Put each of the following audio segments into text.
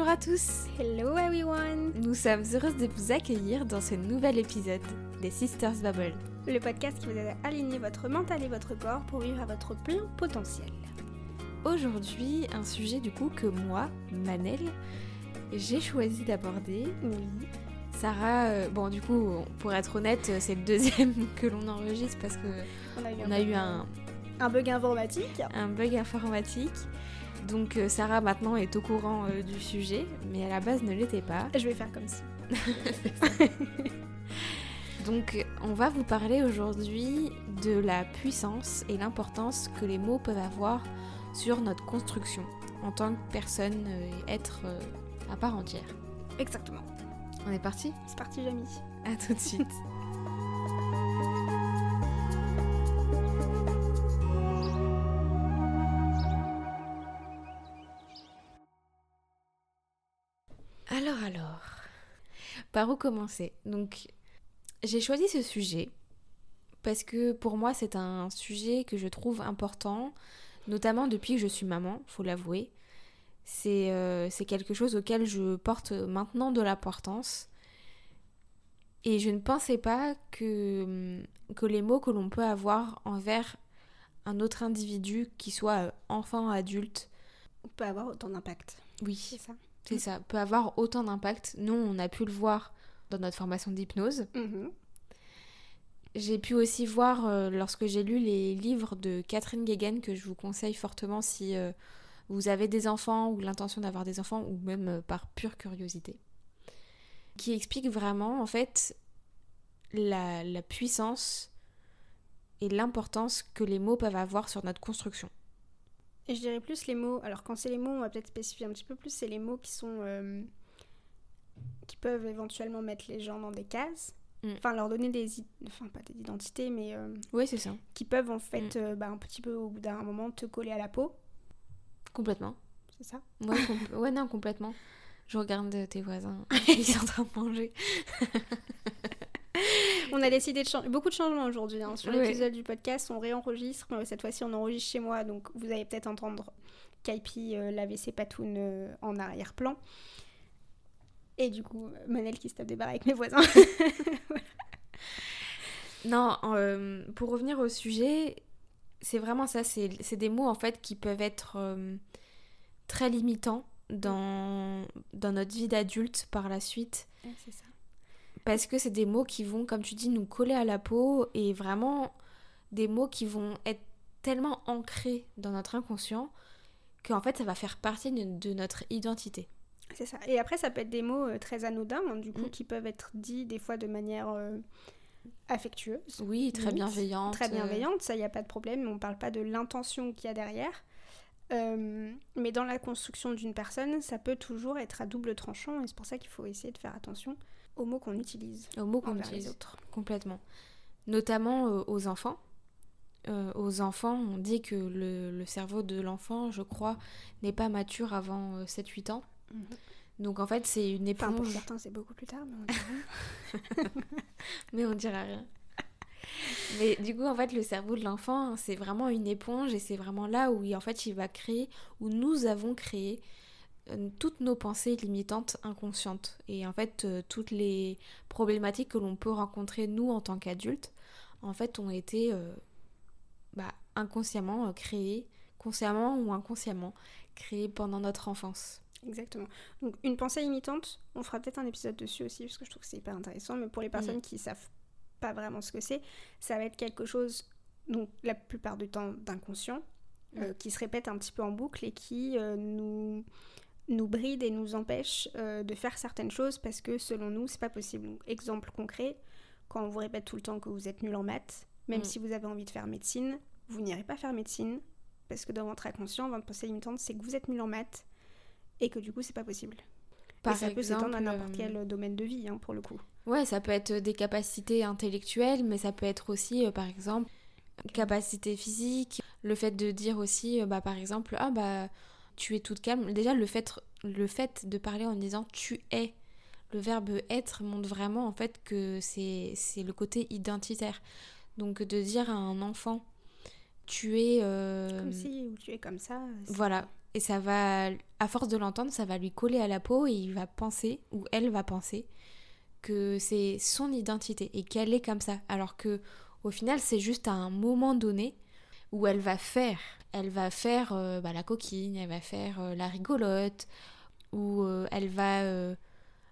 Bonjour à tous Hello everyone Nous sommes heureuses de vous accueillir dans ce nouvel épisode des Sisters Bubble. Le podcast qui vous aide à aligner votre mental et votre corps pour vivre à votre plein potentiel. Aujourd'hui, un sujet du coup que moi, Manel, j'ai choisi d'aborder. Oui. Sarah, euh, bon du coup, pour être honnête, c'est le deuxième que l'on enregistre parce que On a eu, on a eu un, un bug informatique. un bug informatique. Donc euh, Sarah maintenant est au courant euh, du sujet, mais à la base ne l'était pas. Je vais faire comme si. Donc on va vous parler aujourd'hui de la puissance et l'importance que les mots peuvent avoir sur notre construction en tant que personne euh, et être à part entière. Exactement. On est parti? C'est parti, Jamie. À tout de suite. par où commencer Donc, j'ai choisi ce sujet parce que pour moi c'est un sujet que je trouve important, notamment depuis que je suis maman, faut l'avouer. C'est euh, quelque chose auquel je porte maintenant de l'importance. Et je ne pensais pas que, que les mots que l'on peut avoir envers un autre individu, qui soit euh, enfant, adulte, On peut avoir autant d'impact. oui, C'est ça. C'est ça, peut avoir autant d'impact. Nous, on a pu le voir dans notre formation d'hypnose. Mhm. J'ai pu aussi voir euh, lorsque j'ai lu les livres de Catherine Guéguen que je vous conseille fortement si euh, vous avez des enfants ou l'intention d'avoir des enfants ou même euh, par pure curiosité. Qui explique vraiment en fait la, la puissance et l'importance que les mots peuvent avoir sur notre construction. Et je dirais plus les mots. Alors, quand c'est les mots, on va peut-être spécifier un petit peu plus. C'est les mots qui sont. euh, qui peuvent éventuellement mettre les gens dans des cases. Mm. Enfin, leur donner des. Enfin, pas des identités, mais. euh, Oui, c'est ça. qui peuvent en fait, euh, bah, un petit peu au bout d'un moment, te coller à la peau. Complètement. C'est ça? Ouais, compl- ouais, non, complètement. Je regarde tes voisins, ils sont en train de manger. On a décidé de changer. Beaucoup de changements aujourd'hui hein. sur l'épisode du podcast. On réenregistre. mais Cette fois-ci, on enregistre chez moi. Donc, vous allez peut-être entendre Kaipi euh, laver ses patounes euh, en arrière-plan. Et du coup, Manel qui se tape des barres avec mes voisins. Non, euh, pour revenir au sujet, c'est vraiment ça, c'est des mots en fait qui peuvent être euh, très limitants dans, dans notre vie d'adulte par la suite. c'est ça. Parce que c'est des mots qui vont, comme tu dis, nous coller à la peau et vraiment des mots qui vont être tellement ancrés dans notre inconscient qu'en fait ça va faire partie de, notre identité. C'est ça. Et après, ça peut être des mots euh, très anodins, hein, du coup, Mm. qui peuvent être dits des fois de manière euh, affectueuse. Oui, très Limite, bienveillante. Très bienveillante, ça, il n'y a pas de problème. On ne parle pas de l'intention qu'il y a derrière. Euh, mais dans la construction d'une personne, ça peut toujours être à double tranchant. Et c'est pour ça qu'il faut essayer de faire attention aux mots qu'on utilise Aux mots qu'on envers les utilise. autres. Complètement. Notamment euh, aux enfants. Euh, aux enfants, on dit que le, le cerveau de l'enfant, je crois, n'est pas mature avant euh, 7-8 ans. Mhm. Donc en fait, c'est une Enfin, pour éponge. certains, c'est beaucoup plus tard, mais on dirait. mais on dira rien. Mais du coup, en fait, le cerveau de l'enfant, c'est vraiment une éponge et c'est vraiment là où il, en fait, il va créer, où nous avons créé euh, toutes nos pensées limitantes inconscientes. Et en fait, euh, toutes les problématiques que l'on peut rencontrer, nous, en tant qu'adultes, en fait, ont été euh, bah, inconsciemment euh, créées, consciemment ou inconsciemment, créées pendant notre enfance. Exactement. Donc, une pensée limitante, on fera peut-être un épisode dessus aussi, parce que je trouve que c'est hyper intéressant. Mais pour les personnes qui savent pas vraiment ce que c'est, ça va être quelque chose, donc la plupart du temps d'inconscient, euh, qui se répète un petit peu en boucle et qui euh, nous nous bride et nous empêche euh, de faire certaines choses parce que selon nous c'est pas possible. Donc, exemple concret, quand on vous répète tout le temps que vous êtes nul en maths, même Mm. si vous avez envie de faire médecine, vous n'irez pas faire médecine parce que dans votre inconscient, votre pensée limitante, c'est que vous êtes nul en maths et que du coup c'est pas possible. Par et ça peut s'étendre à exemple, n'importe euh, quel domaine de vie hein, pour le coup. Ouais, ça peut être des capacités intellectuelles, mais ça peut être aussi, euh, par exemple, capacité physique. Le fait de dire aussi, euh, bah, par exemple, ah bah, tu es toute calme. Déjà, le fait, le fait de parler en disant tu es, le verbe être montre vraiment en fait que c'est le côté identitaire. Donc de dire à un enfant, tu es... euh, Comme si ou tu es comme ça. Voilà, Et ça va, à force de l'entendre, ça va lui coller à la peau et il va penser, ou elle va penser, que c'est son identité et qu'elle est comme ça. Alors que au final, c'est juste à un moment donné où elle va faire. Elle va faire euh, bah, la coquine, elle va faire euh, la rigolote, ou euh, elle va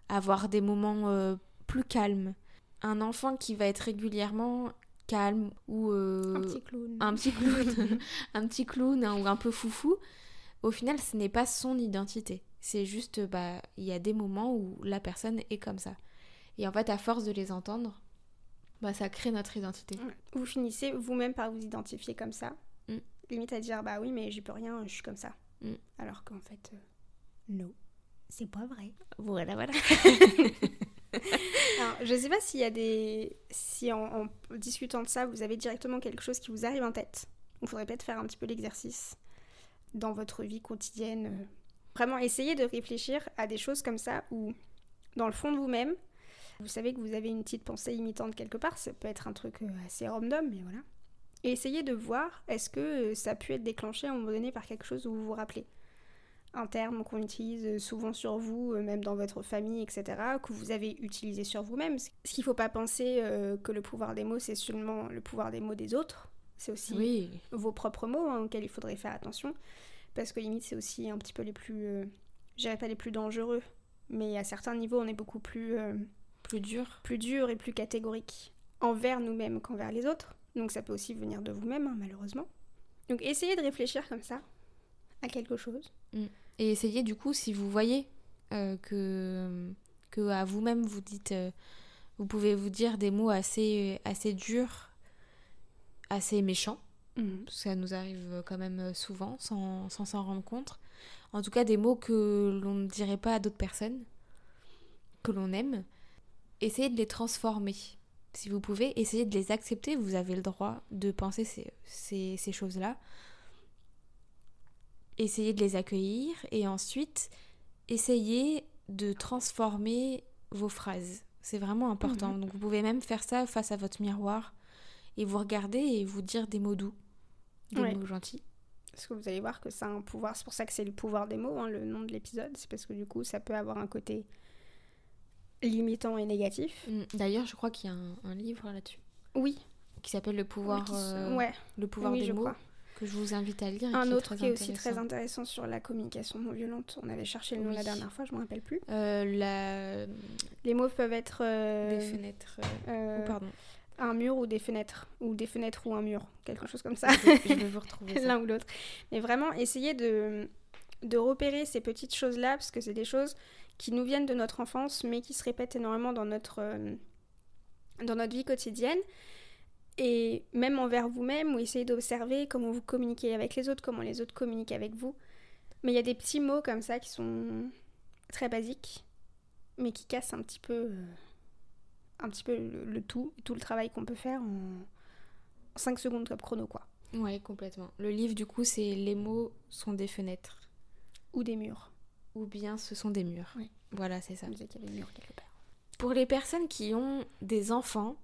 avoir des moments plus calmes. Un enfant qui va être régulièrement calme ou un petit clown, un petit clown, un petit clown hein, ou un peu foufou, au final, ce n'est pas son identité. C'est juste, bah, il y a des moments où la personne est comme ça. Et en fait, à force de les entendre, bah, ça crée notre identité. Vous finissez vous-même par vous identifier comme ça. Limite à dire, bah oui, mais j'y peux rien, je suis comme ça. Mm. Alors qu'en fait, euh, non, c'est pas vrai. Voilà, voilà. Alors, je sais pas s'il y a des. Si en, en, discutant de ça, vous avez directement quelque chose qui vous arrive en tête. Il faudrait peut-être faire un petit peu l'exercice dans votre vie quotidienne. Vraiment essayer de réfléchir à des choses comme ça où, dans le fond de vous-même, vous savez que vous avez une petite pensée imitante quelque part. Ça peut être un truc euh, assez random, mais voilà. Et essayez de voir est-ce que euh, ça a pu être déclenché à un moment donné par quelque chose où vous vous rappelez? Un terme qu'on utilise souvent sur vous, même dans votre famille, etc., que vous avez utilisé sur vous-même. Ce qu'il ne faut pas penser que le pouvoir des mots, c'est seulement le pouvoir des mots des autres. C'est aussi vos propres mots hein, auxquels il faudrait faire attention. Parce que limite, c'est aussi un petit peu les plus. Euh, je dirais pas les plus dangereux, mais à certains niveaux, on est beaucoup plus. Euh, plus dur. Plus dur et plus catégorique envers nous-mêmes qu'envers les autres. Donc ça peut aussi venir de vous-même, hein, malheureusement. Donc essayez de réfléchir comme ça à quelque chose. Mm. Et essayez du coup, si vous voyez euh, que, que à vous-même vous dites, vous pouvez vous dire des mots assez, assez durs, assez méchants, Mhm. Ça nous arrive quand même souvent sans s'en rendre compte. En tout cas, des mots que l'on ne dirait pas à d'autres personnes, que l'on aime. Essayez de les transformer. Si vous pouvez, essayez de les accepter. Vous avez le droit de penser ces, ces, ces choses-là. Essayez de les accueillir et ensuite, essayez de transformer vos phrases. C'est vraiment important. Mhm. Donc vous pouvez même faire ça face à votre miroir et vous regarder et vous dire des mots doux des mots gentils. Parce que vous allez voir que ça a un pouvoir, c'est pour ça que c'est le pouvoir des mots, hein, le nom de l'épisode, c'est parce que du coup ça peut avoir un côté limitant et négatif. Mm. D'ailleurs, je crois qu'il y a un, livre là-dessus. Oui. Qui s'appelle Le pouvoir, euh, ouais. Le pouvoir des mots. Que je vous invite à lire. un autre qui est aussi très intéressant sur la communication non violente. On avait cherché le nom la dernière fois, je me rappelle plus. Euh, la... Les mots peuvent être. Euh, des fenêtres. Oh, pardon un mur ou des fenêtres, ou des fenêtres ou un mur, quelque chose comme ça. Je vais vous retrouver l'un ou l'autre. Mais vraiment, essayez de, de repérer ces petites choses-là, parce que c'est des choses qui nous viennent de notre enfance, mais qui se répètent énormément dans notre, euh, dans notre vie quotidienne. Et même envers vous-même, ou essayez d'observer comment vous communiquez avec les autres, comment les autres communiquent avec vous. Mais il y a des petits mots comme ça qui sont très basiques, mais qui cassent un petit peu... Euh, un petit peu le, tout, tout le travail qu'on peut faire en 5 secondes top chrono, quoi. Ouais, complètement. Le livre, du coup, c'est Les mots sont des fenêtres. Ou des murs. Ou bien ce sont des murs. Oui. Voilà, c'est ça. Vous qu'il y des murs quelque part. Pour les personnes qui ont des enfants.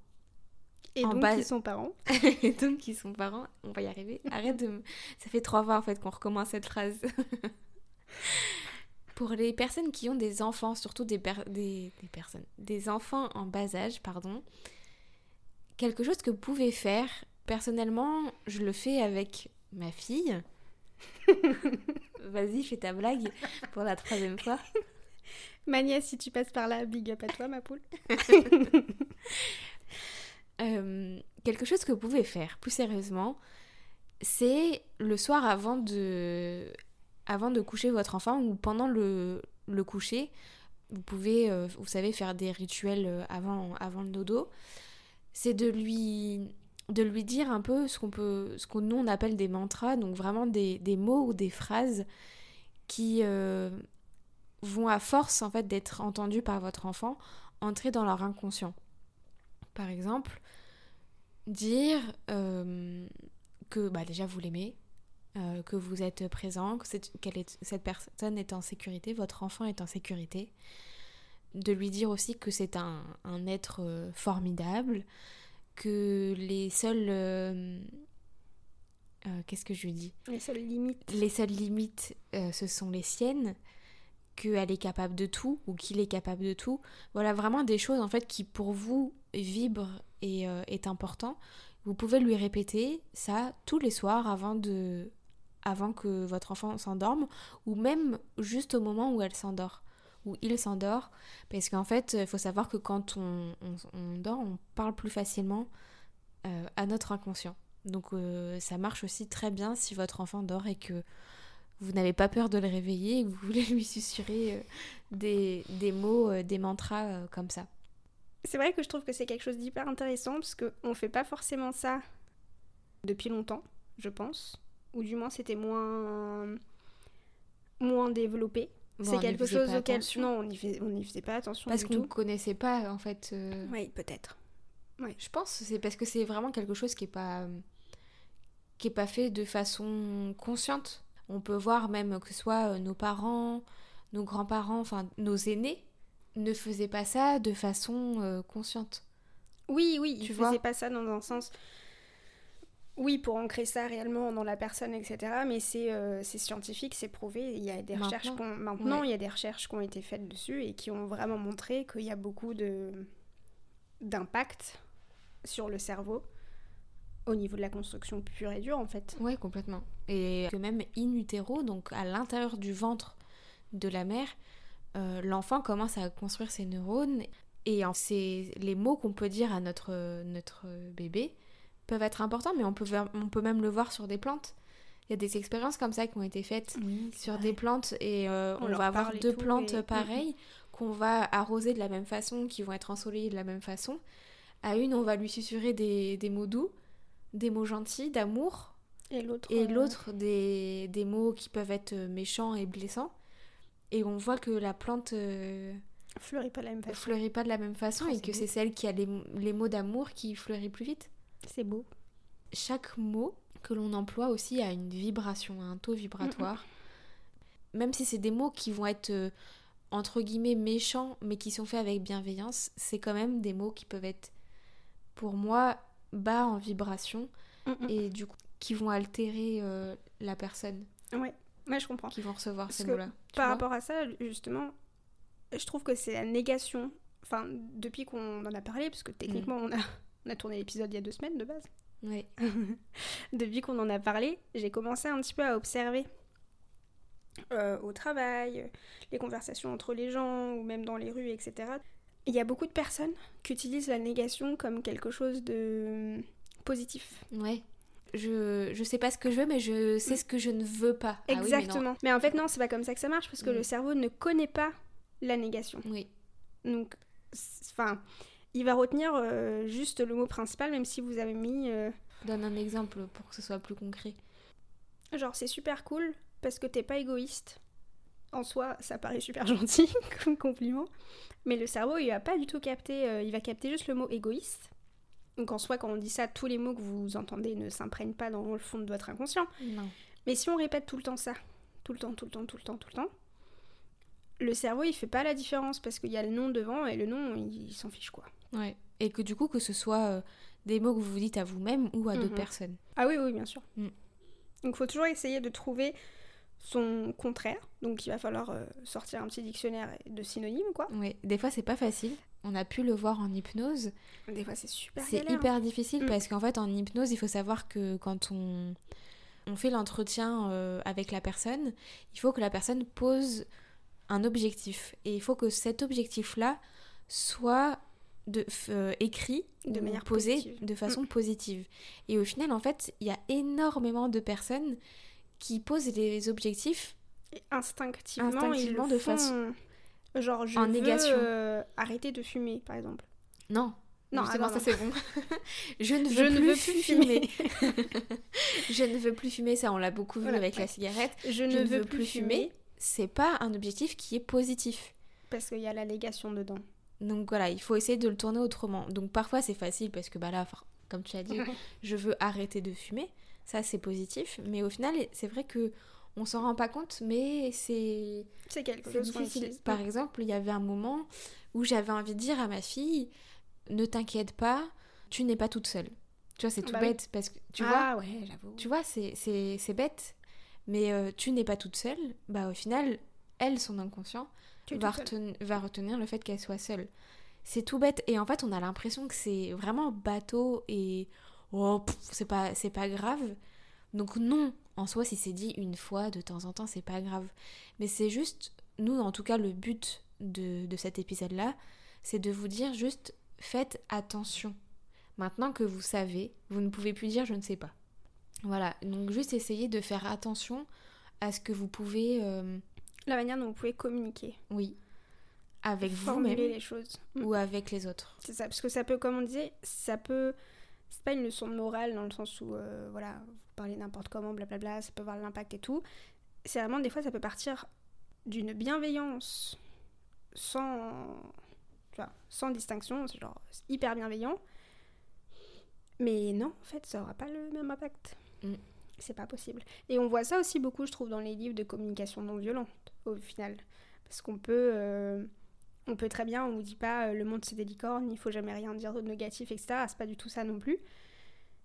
Et donc qui sont parents. et donc qui sont parents, on va y arriver. Arrête de. Ça fait trois fois en fait qu'on recommence cette phrase. Pour les personnes qui ont des enfants, surtout des, des, personnes, des enfants en bas âge, pardon, quelque chose que vous pouvez faire, personnellement, je le fais avec ma fille. Vas-y, fais ta blague pour la troisième fois. Ma nièce, si tu passes par là, big up à toi, ma poule. Euh, quelque chose que vous pouvez faire, plus sérieusement, c'est le soir avant de avant de coucher votre enfant ou pendant le, le coucher, vous pouvez, euh, vous savez, faire des rituels euh, avant, avant le dodo. C'est de lui, de lui dire un peu ce qu'on peut, ce qu'on nous on appelle des mantras, donc vraiment des, mots ou des phrases qui euh, vont à force en fait d'être entendus par votre enfant entrer dans leur inconscient. Par exemple, dire que bah, déjà vous l'aimez, euh, que vous êtes présent, que cette, personne est en sécurité, votre enfant est en sécurité. De lui dire aussi que c'est un, être euh, formidable, que les seuls, euh, euh, qu'est-ce que je dis? Les seules limites. Les seules limites, euh, ce sont les siennes, qu'elle est capable de tout ou qu'il est capable de tout. Voilà vraiment des choses en fait qui pour vous vibrent et est important. Vous pouvez lui répéter ça tous les soirs avant de avant que votre enfant s'endorme ou même juste au moment où elle s'endort où il s'endort parce qu'en fait il faut savoir que quand on, on, dort on parle plus facilement à notre inconscient donc ça marche aussi très bien si votre enfant dort et que vous n'avez pas peur de le réveiller et que vous voulez lui susurrer euh, des, mots, euh, des mantras euh, comme ça. C'est vrai que je trouve que c'est quelque chose d'hyper intéressant parce qu'on ne fait pas forcément ça depuis longtemps, je pense. Ou du moins c'était moins, moins développé. C'est quelque chose auquel... Non, on n'y faisait, faisait pas attention. Parce qu'on ne connaissait pas en fait. Oui, peut-être. Ouais. Je pense c'est parce que c'est vraiment quelque chose qui n'est pas qui est pas fait de façon consciente. On peut voir même que ce soit euh, nos parents, nos grands-parents, enfin nos aînés, ne faisaient pas ça de façon euh, consciente. Oui, oui, tu ils ne faisaient pas ça dans un sens. Oui, pour ancrer ça réellement dans la personne, etc. Mais c'est euh, scientifique, c'est prouvé. Il y a des maintenant, recherches maintenant il y a des recherches qui ont été faites dessus et qui ont vraiment montré qu'il y a beaucoup de d'impact sur le cerveau au niveau de la construction pure et dure en fait. Ouais, complètement. Et que même in utero, donc à l'intérieur du ventre de la mère, euh, l'enfant commence à construire ses neurones et en les mots qu'on peut dire à notre, notre bébé peuvent être importants, mais on peut, on peut même le voir sur des plantes. Il y a des expériences comme ça qui ont été faites sur des plantes et euh, on, va avoir deux plantes pareilles qu'on va arroser de la même façon, qui vont être ensoleillées de la même façon. À une, on va lui susurrer des, des mots doux des mots gentils, d'amour. Et l'autre. Euh, des, des, mots qui peuvent être méchants et blessants. Et on voit que la plante. Euh, fleurit pas de la même façon. Fleurit pas de la même façon oh, et que c'est celle qui a les, les mots d'amour qui fleurit plus vite. C'est beau. Chaque mot que l'on emploie aussi a une vibration, un taux vibratoire. Même si c'est des mots qui vont être euh, entre guillemets méchants mais qui sont faits avec bienveillance, c'est quand même des mots qui peuvent être pour moi bas en vibration et du coup qui vont altérer euh, la personne. Ouais, ouais, je comprends. Qui vont recevoir ces mots-là. Par rapport à ça, justement, je trouve que c'est la négation. Enfin, depuis qu'on en a parlé, parce que techniquement, mm. on, a, on a tourné l'épisode il y a deux semaines de base. Ouais. depuis qu'on en a parlé, j'ai commencé un petit peu à observer euh, au travail, les conversations entre les gens ou même dans les rues, etc il y a beaucoup de personnes qui utilisent la négation comme quelque chose de positif. Ouais. Je, je sais pas ce que je veux, mais je sais ce que je ne veux pas. Exactement. Ah mais, en fait, non, c'est pas comme ça que ça marche parce que le mm. cerveau ne connaît pas la négation. Oui. Donc, enfin, il va retenir euh, juste le mot principal, même si vous avez mis. Euh, Donne un exemple pour que ce soit plus concret. Genre, c'est super cool parce que t'es pas égoïste en soi, ça paraît super gentil comme compliment. Mais le cerveau, il va pas du tout capter, euh, il va capter juste le mot égoïste. Donc en soi, quand on dit ça, tous les mots que vous entendez ne s'imprègnent pas dans le fond de votre inconscient. Non. Mais si on répète tout le temps ça, tout le temps, tout le temps, tout le temps, tout le temps, le cerveau, il fait pas la différence parce qu'il y a le nom devant et le nom, il, s'en fiche quoi. Ouais. Et que du coup, que ce soit euh, des mots que vous vous dites à vous-même ou à d'autres mhm. personnes. Ah oui, oui, bien sûr. Mm. Donc il faut toujours essayer de trouver son contraire. Donc il va falloir euh, sortir un petit dictionnaire de synonymes, quoi. Oui, des fois c'est pas facile. On a pu le voir en hypnose. Des fois c'est super C'est hyper difficile mm. parce qu'en fait en hypnose, il faut savoir que quand on, on fait l'entretien euh, avec la personne, il faut que la personne pose un objectif. Et il faut que cet objectif-là soit de, euh, écrit de manière posé de façon mm. positive. Et au final, en fait, il y a énormément de personnes qui posent les objectifs instinctivement, instinctivement de façon genre je en veux négation. Euh, arrêter de fumer par exemple. Non. Non, justement, ça c'est bon. je ne veux, je plus, ne veux plus fumer. je ne veux plus fumer, ça on l'a beaucoup vu avec la cigarette. Je, ne, veux, plus fumer. C'est pas un objectif qui est positif. Parce qu'il y a la négation dedans. Donc voilà, il faut essayer de le tourner autrement. Donc parfois c'est facile parce que bah là, comme tu as dit, je veux arrêter de fumer. Ça, c'est positif. Mais au final, c'est vrai que on s'en rend pas compte, mais c'est. C'est quelque chose difficile. Par exemple, il y avait un moment où j'avais envie de dire à ma fille ne t'inquiète pas, tu n'es pas toute seule. Tu vois, c'est tout Bah oui. bête parce que tu ah vois, ouais, j'avoue. tu vois, c'est bête. Mais euh, tu n'es pas toute seule. Bah au final, elle, son inconscient, va, retenir le fait qu'elle soit seule. C'est tout bête. Et en fait, on a l'impression que c'est vraiment bateau et oh, c'est pas, c'est pas grave. Donc non, en soi, si c'est dit une fois de temps en temps, c'est pas grave. Mais c'est juste, nous, en tout cas, le but de, de cet épisode-là, c'est de vous dire juste, faites attention. Maintenant que vous savez, vous ne pouvez plus dire je ne sais pas. Voilà, donc juste essayez de faire attention à ce que vous pouvez, euh, La manière dont vous pouvez communiquer, oui, avec vous-même les choses. Mm. ou avec les autres. C'est ça, parce que ça peut, comme on disait, ça peut. C'est pas une leçon de morale dans le sens où, euh, voilà, vous parlez n'importe comment, blablabla, ça peut avoir l'impact et tout. C'est vraiment, des fois, ça peut partir d'une bienveillance sans. Tu vois, sans distinction, c'est genre hyper bienveillant. Mais non, en fait, ça aura pas le même impact. Mm. C'est pas possible. Et on voit ça aussi beaucoup, je trouve, dans les livres de communication non violente, au final. Parce qu'on peut. euh, on peut très bien, on vous dit pas euh, le monde c'est des licornes, il faut jamais rien dire de négatif, etc. C'est pas du tout ça non plus.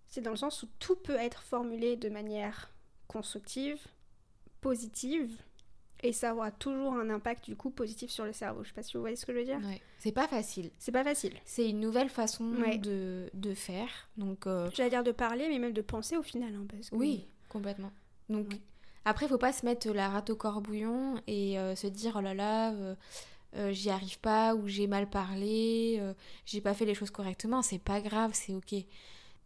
C'est dans le sens où tout peut être formulé de manière constructive, positive, et ça aura toujours un impact du coup positif sur le cerveau. Je sais pas si vous voyez ce que je veux dire. Ouais. C'est pas facile. C'est pas facile. C'est une nouvelle façon Ouais. de, de faire. Donc, euh, J'allais dire de parler, mais même de penser au final. hein, parce que- oui, complètement. Donc, Oui. après, faut pas se mettre la rate au corbouillon et euh, se dire oh là là, euh, euh, j'y arrive pas ou j'ai mal parlé, euh, j'ai pas fait les choses correctement. C'est pas grave, c'est ok.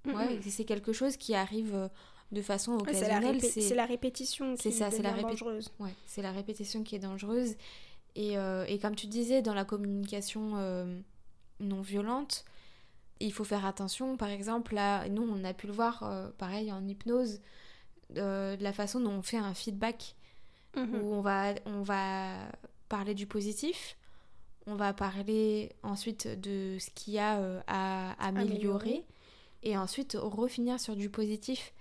Ouais, c'est quelque chose qui arrive de façon Ouais, c'est la, occasionnelle. c'est la répétition c'est qui ça, c'est la dangereuse. Ouais, c'est la répétition qui est dangereuse. Et, euh, et comme tu disais, dans la communication euh, non violente, il faut faire attention. Par exemple, là, nous, on a pu le voir, euh, pareil, en hypnose, de la façon dont on fait un feedback, Mhm. où on va, on va parler du positif, on va parler ensuite de ce qu'il y a à améliorer, Améliorer. et ensuite refinir sur du positif.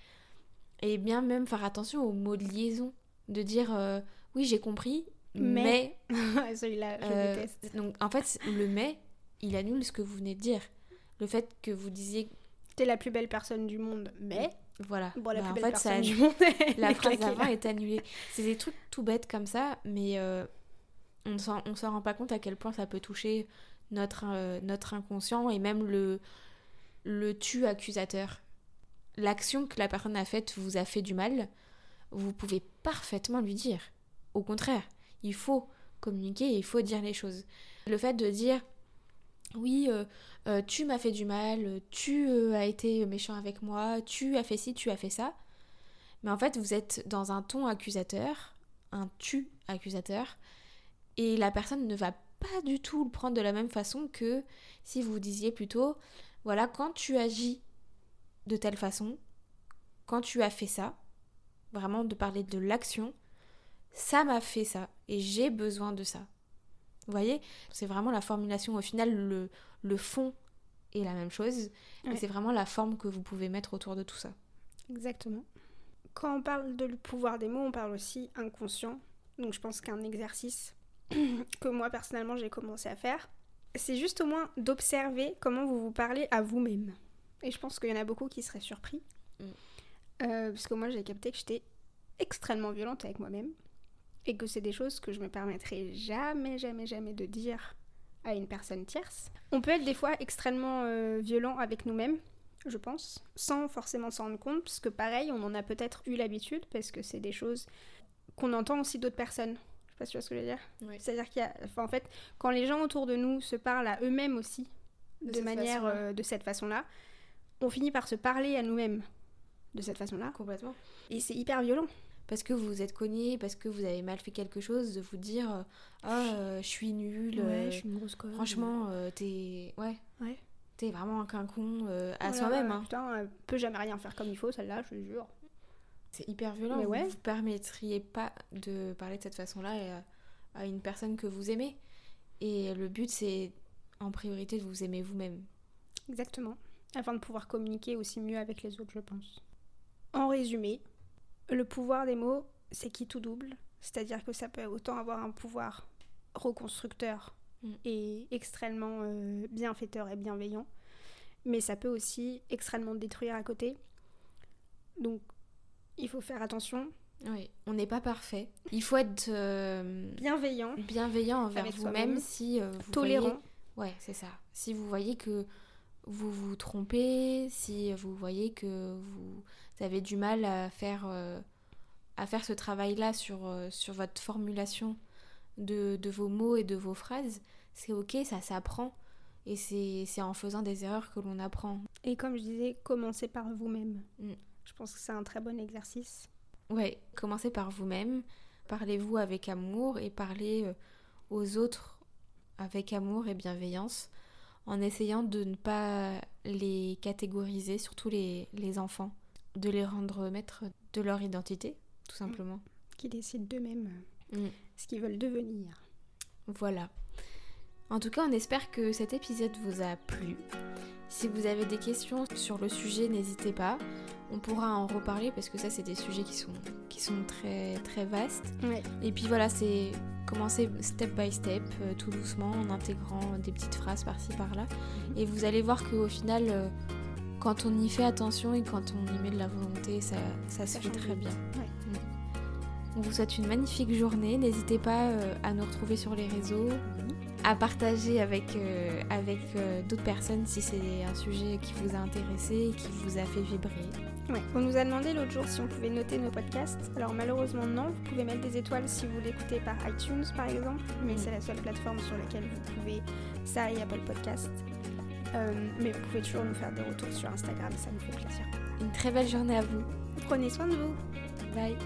Et bien même faire attention aux mots de liaison, de dire euh, oui j'ai compris, Mais- mais, Celui-là, je euh, déteste. donc en fait le mais il annule ce que vous venez de dire. Le fait que vous disiez T'es la plus belle personne du monde, mais. voilà, Bon, la bah, plus en fait ça du annule- monde. la phrase d'avant est annulée. C'est des trucs tout bêtes comme ça, mais euh, on ne s'en rend pas compte à quel point ça peut toucher notre, euh, notre inconscient et même le, le tu accusateur. L'action que la personne a faite vous a fait du mal, vous pouvez parfaitement lui dire. Au contraire, il faut communiquer il faut dire les choses. Le fait de dire oui, euh, euh, tu m'as fait du mal, tu euh, as été méchant avec moi, tu as fait ci, tu as fait ça. Mais en fait, vous êtes dans un ton accusateur, un tu accusateur, et la personne ne va pas du tout le prendre de la même façon que si vous disiez plutôt, voilà, quand tu agis de telle façon, quand tu as fait ça, vraiment de parler de l'action, ça m'a fait ça, et j'ai besoin de ça. Vous voyez C'est vraiment la formulation, au final, le, le fond est la même chose, Ouais. et c'est vraiment la forme que vous pouvez mettre autour de tout ça. Exactement. Quand on parle de le pouvoir des mots, on parle aussi inconscient. Donc je pense qu'un exercice que moi personnellement j'ai commencé à faire, c'est juste au moins d'observer comment vous vous parlez à vous-même. Et je pense qu'il y en a beaucoup qui seraient surpris. Mm. Euh, parce que moi j'ai capté que j'étais extrêmement violente avec moi-même. Et que c'est des choses que je me permettrai jamais, jamais, jamais de dire à une personne tierce. On peut être des fois extrêmement euh, violent avec nous-mêmes, je pense, sans forcément s'en rendre compte, parce que pareil, on en a peut-être eu l'habitude, parce que c'est des choses qu'on entend aussi d'autres personnes. Je sais pas si tu vois ce que je veux dire. Oui. C'est-à-dire qu'il y a, enfin, en fait, quand les gens autour de nous se parlent à eux-mêmes aussi, De manière, euh, de cette façon-là, on finit par se parler à nous-mêmes de cette façon-là, Complètement. et c'est hyper violent. Parce que vous vous êtes cogné, parce que vous avez mal fait quelque chose, de vous dire euh, Ah, euh, je suis nulle, euh, une grosse conne. franchement, euh, t'es. Ouais. Ouais. T'es vraiment un quinquon euh, à Voilà, soi-même. ouais, hein. Putain, elle peut jamais rien faire comme il faut, celle-là, je te jure. C'est hyper violent. Mais vous ouais. vous permettriez pas de parler de cette façon-là à, à une personne que vous aimez. Et le but, c'est en priorité de vous aimer vous-même. Exactement. Afin de pouvoir communiquer aussi mieux avec les autres, je pense. En résumé, le pouvoir des mots, c'est qui tout double. C'est-à-dire que ça peut autant avoir un pouvoir reconstructeur Mm. et extrêmement euh, bienfaiteur et bienveillant. mais ça peut aussi extrêmement détruire à côté. Donc, il faut faire attention. Oui, on n'est pas parfait. Il faut être euh, bienveillant, bienveillant envers vous-même si euh, vous tolérant. Ouais, c'est ça. Si vous voyez que vous vous trompez, si vous voyez que vous avez du mal à faire, euh, à faire ce travail-là sur, sur votre formulation de, de, vos mots et de vos phrases, c'est ok, ça s'apprend. Et c'est en faisant des erreurs que l'on apprend. Et comme je disais, commencez par vous-même. Mm. Je pense que c'est un très bon exercice. Ouais, commencez par vous-même. Parlez-vous avec amour et parlez euh, aux autres avec amour et bienveillance en essayant de ne pas les catégoriser, surtout les, les enfants, de les rendre maîtres de leur identité, tout simplement. Qui décident d'eux-mêmes mm. ce qu'ils veulent devenir. Voilà. En tout cas, on espère que cet épisode vous a plu. Si vous avez des questions sur le sujet, n'hésitez pas. On pourra en reparler parce que ça, c'est des sujets qui sont, qui sont très, très vastes. Et puis voilà, c'est commencer step by step, euh, tout doucement, en intégrant des petites phrases par-ci par-là. Mhm. Et vous allez voir qu'au final, euh, quand on y fait attention et quand on y met de la volonté, ça, ça, se fait très bien. Mm. On vous souhaite une magnifique journée. N'hésitez pas euh, à nous retrouver sur les réseaux à partager avec, euh, avec euh, d'autres personnes si c'est un sujet qui vous a intéressé et qui vous a fait vibrer. Ouais. On nous a demandé l'autre jour si on pouvait noter nos podcasts. Alors malheureusement non, vous pouvez mettre des étoiles si vous l'écoutez par iTunes par exemple, mais mm. c'est la seule plateforme sur laquelle vous pouvez ça et Apple Podcast. Euh, mais vous pouvez toujours nous faire des retours sur Instagram, ça nous fait plaisir. Une très belle journée à vous. Prenez soin de vous. Bye.